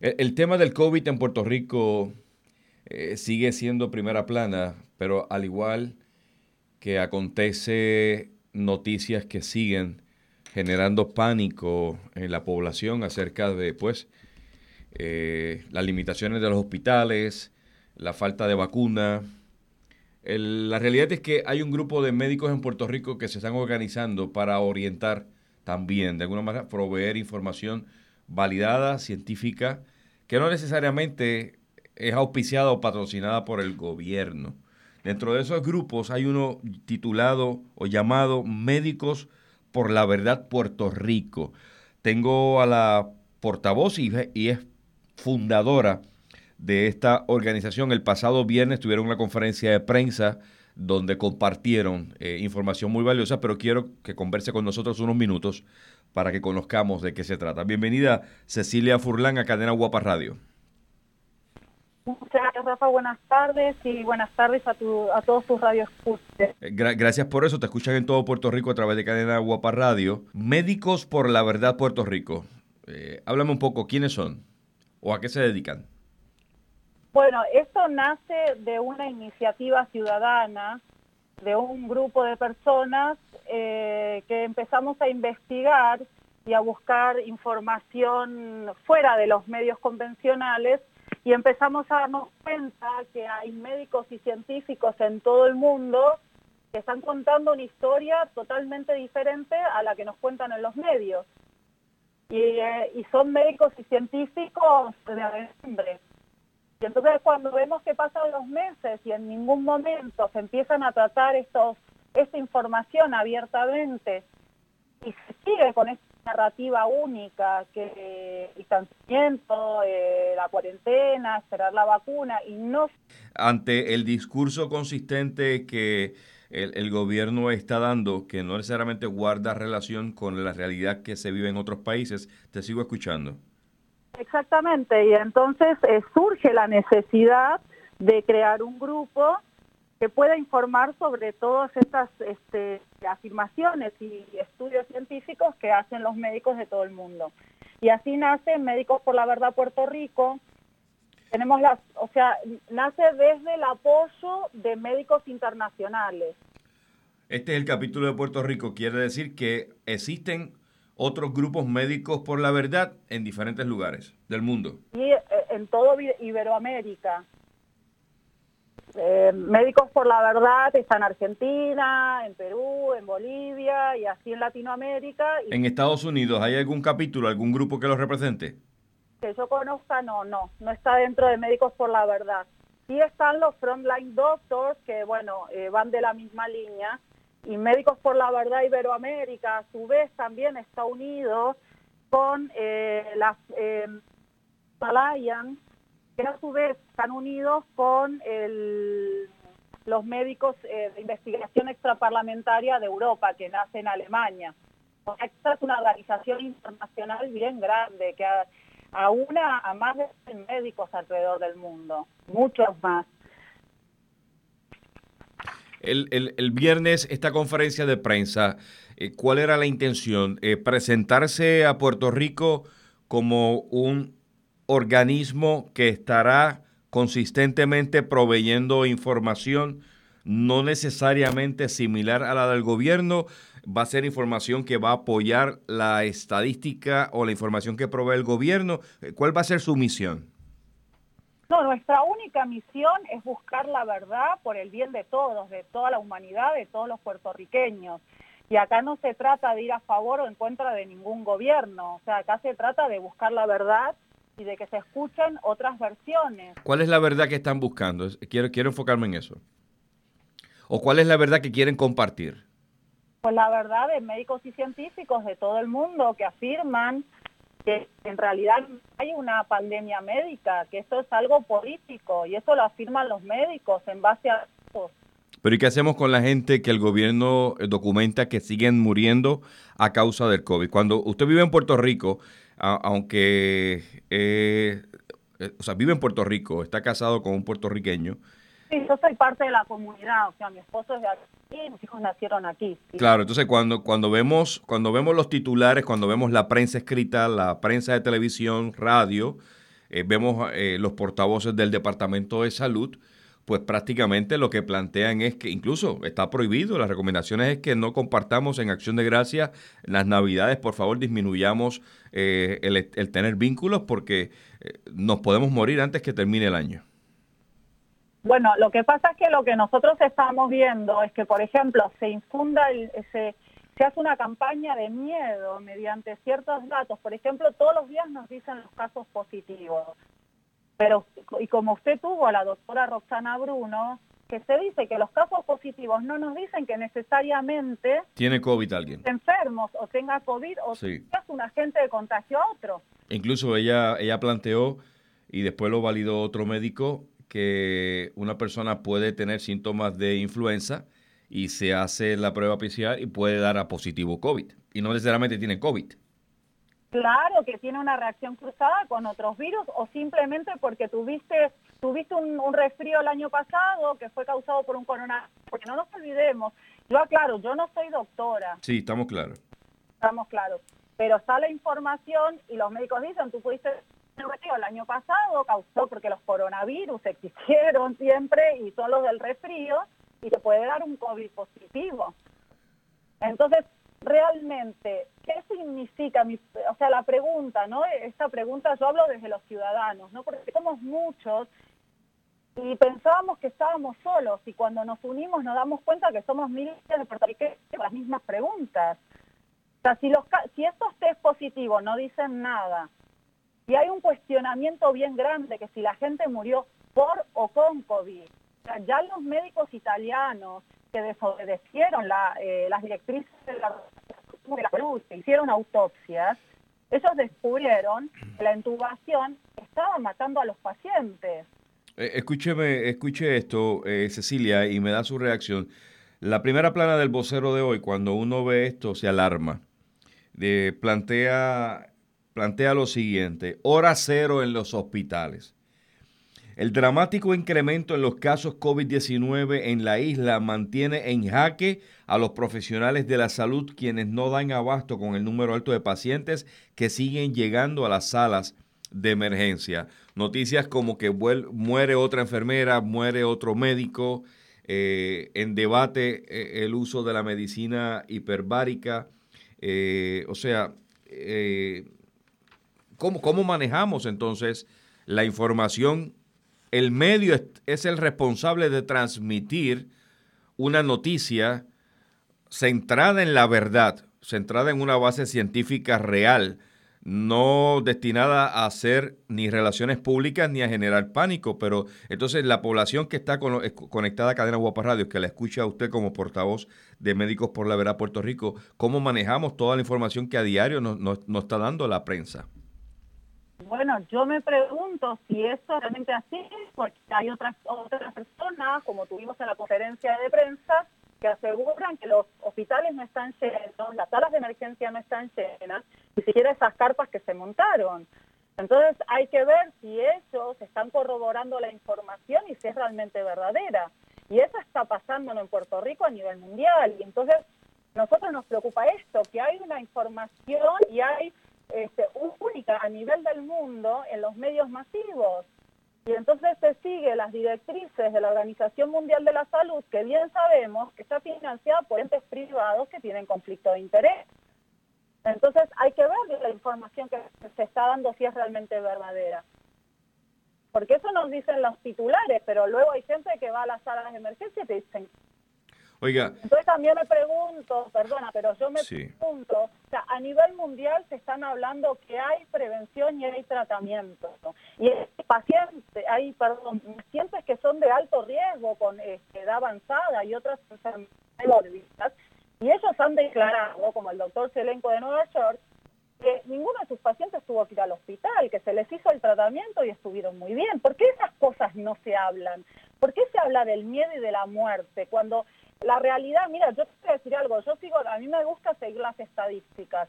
El, tema del COVID en Puerto Rico eh, sigue siendo primera plana, pero al igual que acontece noticias que siguen generando pánico en la población acerca de pues eh, las limitaciones de los hospitales, la falta de vacuna. la realidad es que hay un grupo de médicos en Puerto Rico que se están organizando para orientar también, de alguna manera, proveer información validada, científica, que no necesariamente es auspiciada o patrocinada por el gobierno. Dentro de esos grupos hay uno titulado o llamado Médicos por la Verdad Puerto Rico. Tengo a la portavoz y, es fundadora de esta organización. El pasado viernes tuvieron una conferencia de prensa donde compartieron eh, información muy valiosa, pero quiero que converse con nosotros unos minutos para que conozcamos de qué se trata. Bienvenida Cecilia Furlán a Cadena Guapa Radio. Muchas gracias, Rafa. Buenas tardes y buenas tardes a, a todos tus radios. Eh, gracias por eso. Te escuchan en todo Puerto Rico a través de Cadena Guapa Radio. Médicos por la Verdad Puerto Rico. Eh, háblame un poco, ¿quiénes son o a qué se dedican? Bueno, esto nace de una iniciativa ciudadana de un grupo de personas eh, que empezamos a investigar y a buscar información fuera de los medios convencionales y empezamos a darnos cuenta que hay médicos y científicos en todo el mundo que están contando una historia totalmente diferente a la que nos cuentan en los medios. Y, eh, son médicos y científicos de nombre. Y entonces cuando vemos que pasan los meses y en ningún momento se empiezan a tratar estos, esta información abiertamente y se sigue con esta narrativa única, que el distanciamiento, eh, la cuarentena, esperar la vacuna y no... Ante el discurso consistente que el, gobierno está dando, que no necesariamente guarda relación con la realidad que se vive en otros países, te sigo escuchando. Exactamente, y entonces eh, surge la necesidad de crear un grupo que pueda informar sobre todas estas este, afirmaciones y estudios científicos que hacen los médicos de todo el mundo. Y así nace Médicos por la Verdad Puerto Rico. Tenemos las, o sea, nace desde el apoyo de médicos internacionales. Este es el capítulo de Puerto Rico. Quiere decir que existen otros grupos médicos por la verdad en diferentes lugares del mundo. Y eh, en todo Iberoamérica. Eh, Médicos por la Verdad está en Argentina, en Perú, en Bolivia y así en Latinoamérica. ¿En Estados Unidos hay algún capítulo, algún grupo que los represente? Que yo conozca, no, no, no está dentro de Médicos por la Verdad. Sí están los Frontline Doctors, que bueno, eh, van de la misma línea, y Médicos por la Verdad Iberoamérica, a su vez, también está unido con eh, las eh, que a su vez están unidos con los médicos eh, de investigación extraparlamentaria de Europa, que nace en Alemania. Esta es una organización internacional bien grande, que aúna a más de 100 médicos alrededor del mundo, muchos más. El, el, viernes, esta conferencia de prensa, eh, ¿cuál era la intención? Eh, ¿Presentarse a Puerto Rico como un organismo que estará consistentemente proveyendo información no necesariamente similar a la del gobierno, va a ser información que va a apoyar la estadística o la información que provee el gobierno. ¿Cuál va a ser su misión? No, nuestra única misión es buscar la verdad por el bien de todos, de toda la humanidad, de todos los puertorriqueños. Y acá no se trata de ir a favor o en contra de ningún gobierno, o sea, acá se trata de buscar la verdad y de que se escuchen otras versiones. ¿Cuál es la verdad que están buscando? Quiero, quiero enfocarme en eso. ¿O cuál es la verdad que quieren compartir? Pues la verdad de médicos y científicos de todo el mundo que afirman que en realidad hay una pandemia médica, que esto es algo político y eso lo afirman los médicos en base a... Pero ¿y qué hacemos con la gente que el gobierno documenta que siguen muriendo a causa del COVID? Cuando usted vive en Puerto Rico, aunque eh, eh, o sea, vive en Puerto Rico, está casado con un puertorriqueño. Sí, yo soy parte de la comunidad, o sea, mi esposo es de aquí, mis hijos nacieron aquí. Claro, entonces cuando, cuando, vemos, cuando vemos los titulares, cuando vemos la prensa escrita, la prensa de televisión, radio, eh, vemos eh, los portavoces del Departamento de Salud, pues prácticamente lo que plantean es que incluso está prohibido, las recomendaciones es que no compartamos en acción de gracia las navidades, por favor disminuyamos eh, el, el, tener vínculos porque nos podemos morir antes que termine el año. Bueno, lo que pasa es que lo que nosotros estamos viendo es que, por ejemplo, se infunda, el, se, se hace una campaña de miedo mediante ciertos datos. Por ejemplo, todos los días nos dicen los casos positivos. Pero, y como usted tuvo a la doctora Roxana Bruno, que se dice que los casos positivos no nos dicen que necesariamente tiene COVID alguien enfermos o tenga COVID o sí. un agente de contagio a otro. Incluso ella ella planteó y después lo validó otro médico que una persona puede tener síntomas de influenza y se hace la prueba PCR y puede dar a positivo COVID. Y no necesariamente tiene COVID. Claro que tiene una reacción cruzada con otros virus o simplemente porque tuviste tuviste un, un resfrío el año pasado que fue causado por un coronavirus. Porque no nos olvidemos, yo aclaro, yo no soy doctora. Sí, estamos claros. Estamos claros. Pero está la información y los médicos dicen, tú pudiste el año pasado causó porque los coronavirus existieron siempre y son los del resfrío y te puede dar un COVID positivo. Entonces, realmente, ¿qué significa? Mi, o sea, la pregunta, ¿no? Esta pregunta yo hablo desde los ciudadanos, ¿no? Porque somos muchos y pensábamos que estábamos solos y cuando nos unimos nos damos cuenta que somos miles de puertorriqueños las mismas preguntas. O sea, si, los, si estos test positivos no dicen nada y hay un cuestionamiento bien grande que si la gente murió por o con COVID, ya los médicos italianos que desobedecieron eh, las directrices de la, de la salud, que hicieron autopsias, ellos descubrieron que la intubación estaba matando a los pacientes. Eh, escúcheme, escuche esto, eh, Cecilia, y me da su reacción. La primera plana del vocero de hoy, cuando uno ve esto, se alarma. plantea, plantea lo siguiente, hora cero en los hospitales. El dramático incremento en los casos COVID-19 en la isla mantiene en jaque a los profesionales de la salud quienes no dan abasto con el número alto de pacientes que siguen llegando a las salas de emergencia. Noticias como que muere otra enfermera, muere otro médico, eh, en debate eh, el uso de la medicina hiperbárica, eh, o sea, ¿cómo, ¿cómo manejamos entonces la información el medio es, el responsable de transmitir una noticia centrada en la verdad, centrada en una base científica real, no destinada a hacer ni relaciones públicas ni a generar pánico, pero entonces la población que está conectada a Cadena Guapa Radio, que la escucha a usted como portavoz de Médicos por la Verdad Puerto Rico, ¿cómo manejamos toda la información que a diario nos está dando la prensa? Bueno, yo me pregunto si esto es realmente así, porque hay otras otras personas, como tuvimos en la conferencia de prensa, que aseguran que los hospitales no están llenos, las salas de emergencia no están llenas, ni siquiera esas carpas que se montaron. Entonces hay que ver si ellos están corroborando la información y si es realmente verdadera. Y eso está pasando en Puerto Rico a nivel mundial. Y entonces nosotros nos preocupa esto, que hay una información y hay este, única a nivel del mundo en los medios masivos. Y entonces se sigue las directrices de la Organización Mundial de la Salud, que bien sabemos que está financiada por entes privados que tienen conflicto de interés. Entonces hay que ver la información que se está dando si es realmente verdadera. Porque eso nos dicen los titulares, pero luego hay gente que va a las salas de emergencia y te dicen, Oiga. Entonces también me pregunto, perdona, pero yo me pregunto, o sea, a nivel mundial se están hablando que hay prevención y hay tratamiento. Y hay pacientes, hay, perdón, pacientes que son de alto riesgo con este, edad avanzada y otras enfermedades y ellos han declarado, como el doctor Selenco de Nueva York, que ninguno de sus pacientes tuvo que ir al hospital, que se les hizo el tratamiento y estuvieron muy bien. ¿Por qué esas cosas no se hablan? ¿Por qué se habla del miedo y de la muerte cuando la realidad, mira, yo te voy a decir algo, yo sigo, a mí me gusta seguir las estadísticas.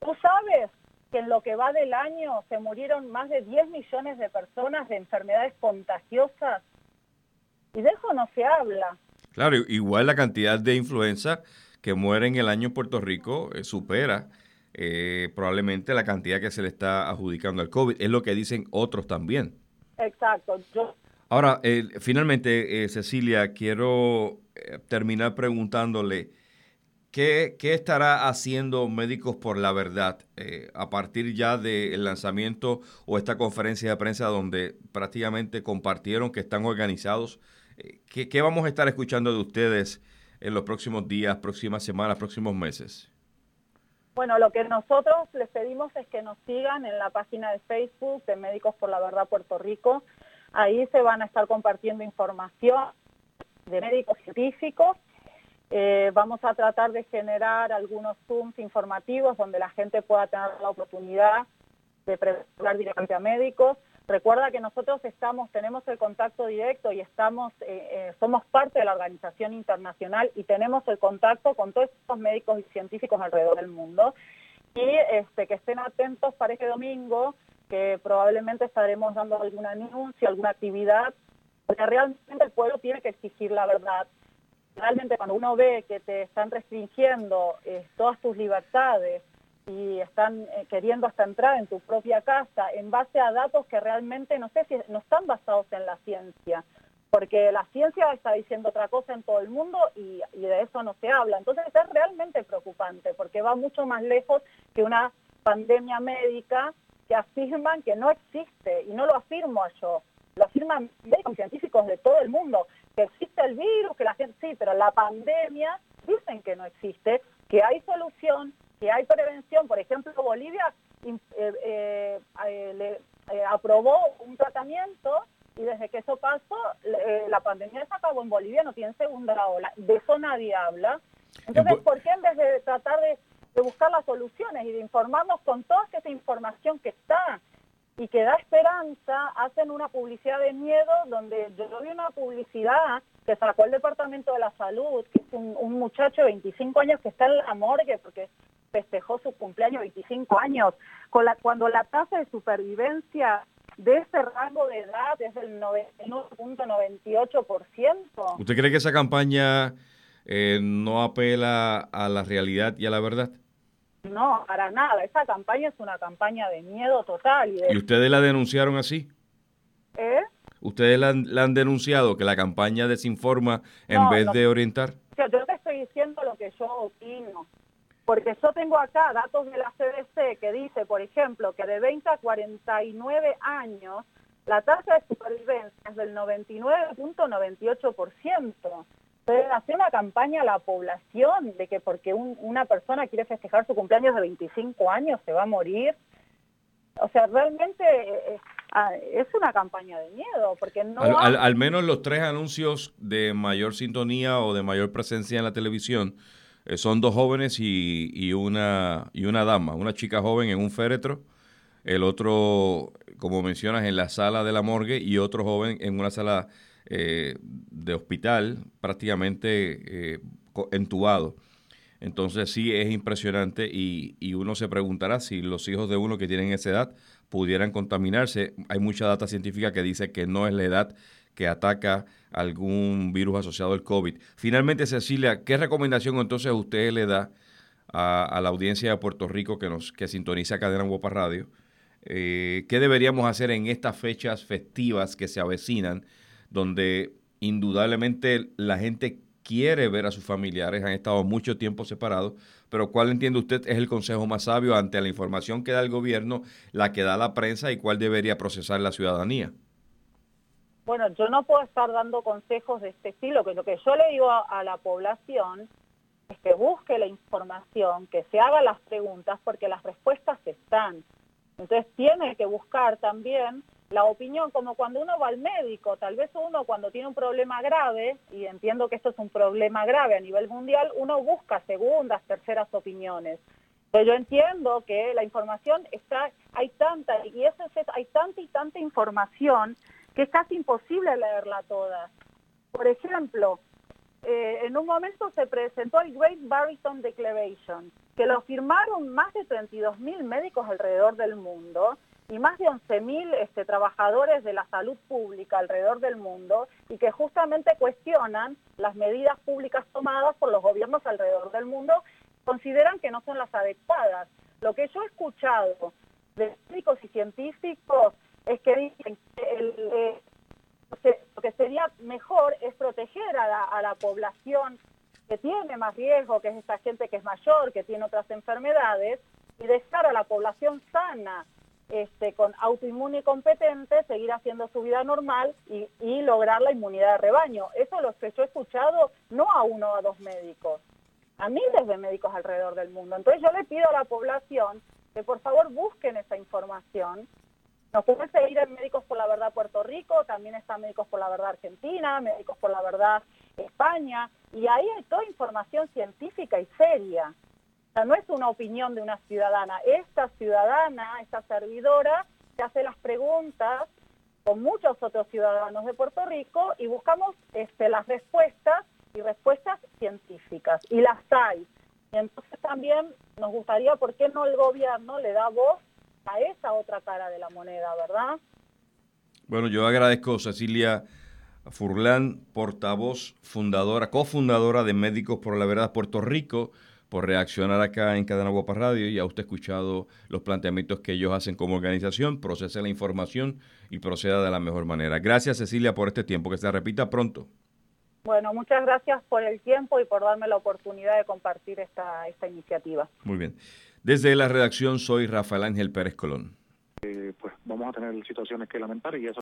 Tú sabes que en lo que va del año se murieron más de 10 millones de personas de enfermedades contagiosas y de eso no se habla. Claro, igual la cantidad de influenza que muere en el año en Puerto Rico eh, supera eh, probablemente la cantidad que se le está adjudicando al COVID. Es lo que dicen otros también. Exacto. Ahora, eh, finalmente, eh, Cecilia, quiero terminar preguntándole, ¿qué, estará haciendo Médicos por la Verdad a partir ya del lanzamiento o esta conferencia de prensa donde prácticamente compartieron que están organizados? ¿qué, ¿Qué vamos a estar escuchando de ustedes en los próximos días, próximas semanas, próximos meses? Bueno, lo que nosotros les pedimos es que nos sigan en la página de Facebook de Médicos por la Verdad Puerto Rico. Ahí se van a estar compartiendo información de médicos científicos. Eh, vamos a tratar de generar algunos Zooms informativos donde la gente pueda tener la oportunidad de preguntar directamente a médicos. Recuerda que nosotros estamos, tenemos el contacto directo y estamos, eh, eh, somos parte de la organización internacional y tenemos el contacto con todos estos médicos y científicos alrededor del mundo. Y este, que estén atentos para este domingo, que probablemente estaremos dando algún anuncio, alguna actividad, porque realmente el pueblo tiene que exigir la verdad. Realmente cuando uno ve que te están restringiendo eh, todas tus libertades, y están eh, queriendo hasta entrar en tu propia casa en base a datos que realmente no sé si no están basados en la ciencia, porque la ciencia está diciendo otra cosa en todo el mundo y, de eso no se habla. Entonces es realmente preocupante porque va mucho más lejos que una pandemia médica que afirman que no existe y no lo afirmo yo, lo afirman médicos científicos de todo el mundo, que existe el virus, que la gente sí, pero la pandemia dicen que no existe, que hay solución, que hay prevención. Por ejemplo, Bolivia eh, eh, eh, aprobó un tratamiento y desde que eso pasó, la pandemia se acabó en Bolivia, no tiene segunda ola. De eso nadie habla. Entonces, ¿por qué en vez de tratar de, de buscar las soluciones y de informarnos con toda esa información que está y que da esperanza, hacen una publicidad de miedo donde yo vi una publicidad que sacó el Departamento de la Salud, que es un, un muchacho de 25 años que está en la morgue porque festejó su cumpleaños 25 años, con la, cuando la tasa de supervivencia de ese rango de edad es del 99.98%. ¿Usted cree que esa campaña eh, no apela a la realidad y a la verdad? No, para nada. Esa campaña es una campaña de miedo total. ¿Y, ustedes la denunciaron así? ¿Eh? ¿Ustedes la, han denunciado que la campaña desinforma en vez de orientar? yo te estoy diciendo lo que yo opino. Porque yo tengo acá datos de la CDC que dice, por ejemplo, que de 20 a 49 años la tasa de supervivencia es del 99.98%. Entonces, hace una campaña a la población de que porque una persona quiere festejar su cumpleaños de 25 años se va a morir. O sea, realmente eh, eh, ah, es una campaña de miedo, porque no... al menos los tres anuncios de mayor sintonía o de mayor presencia en la televisión eh, son dos jóvenes y, una, y una dama, una chica joven en un féretro, el otro, como mencionas, en la sala de la morgue y otro joven en una sala eh, de hospital prácticamente eh, entubado. Entonces sí es impresionante y, uno se preguntará si los hijos de uno que tienen esa edad pudieran contaminarse. Hay mucha data científica que dice que no es la edad que ataca algún virus asociado al COVID. Finalmente, Cecilia, ¿qué recomendación entonces usted le da a, la audiencia de Puerto Rico que nos que sintoniza Cadena Guapa Radio? Eh, ¿Qué deberíamos hacer en estas fechas festivas que se avecinan, donde indudablemente la gente quiere ver a sus familiares, han estado mucho tiempo separados, pero ¿cuál entiende usted es el consejo más sabio ante la información que da el gobierno, la que da la prensa y cuál debería procesar la ciudadanía? Bueno, yo no puedo estar dando consejos de este estilo, que lo que yo le digo a, la población es que busque la información, que se haga las preguntas, porque las respuestas están. Entonces tiene que buscar también la opinión, como cuando uno va al médico, tal vez uno cuando tiene un problema grave, y entiendo que esto es un problema grave a nivel mundial, uno busca segundas, terceras opiniones. Pero yo entiendo que la información está, hay tanta, y eso es, hay tanta y tanta información que es casi imposible leerla toda. Por ejemplo, eh, en un momento se presentó el Great Barrington Declaration, que lo firmaron más de 32 mil médicos alrededor del mundo y más de 11 mil este, trabajadores de la salud pública alrededor del mundo y que justamente cuestionan las medidas públicas tomadas por los gobiernos alrededor del mundo, consideran que no son las adecuadas. Lo que yo he escuchado de médicos y científicos es que dicen que eh, lo que sería mejor es proteger a la, población que tiene más riesgo, que es esa gente que es mayor, que tiene otras enfermedades, y dejar a la población sana, este, con autoinmune competente, seguir haciendo su vida normal y, lograr la inmunidad de rebaño. Eso es lo que yo he escuchado no a uno o a dos médicos, a miles de médicos alrededor del mundo. Entonces yo le pido a la población que por favor busquen esa información. Nos pueden seguir en Médicos por la Verdad Puerto Rico, también está Médicos por la Verdad Argentina, Médicos por la Verdad España, y ahí hay toda información científica y seria. Sea, no es una opinión de una ciudadana. Esta ciudadana, esta servidora, se hace las preguntas con muchos otros ciudadanos de Puerto Rico y buscamos este, las respuestas y respuestas científicas. Y las hay. Y entonces también nos gustaría, ¿por qué no el gobierno le da voz a esa otra cara de la moneda, verdad? Bueno, yo agradezco, Cecilia Furlan, portavoz, fundadora, cofundadora de Médicos por la Verdad Puerto Rico, por reaccionar acá en Cadena Guapa Radio y a usted escuchado los planteamientos que ellos hacen como organización, procese la información y proceda de la mejor manera. Gracias Cecilia por este tiempo, que se repita pronto. Bueno, muchas gracias por el tiempo y por darme la oportunidad de compartir esta, esta iniciativa. Muy bien. Desde la redacción soy Rafael Ángel Pérez Colón. Eh, pues vamos a tener situaciones que lamentar y eso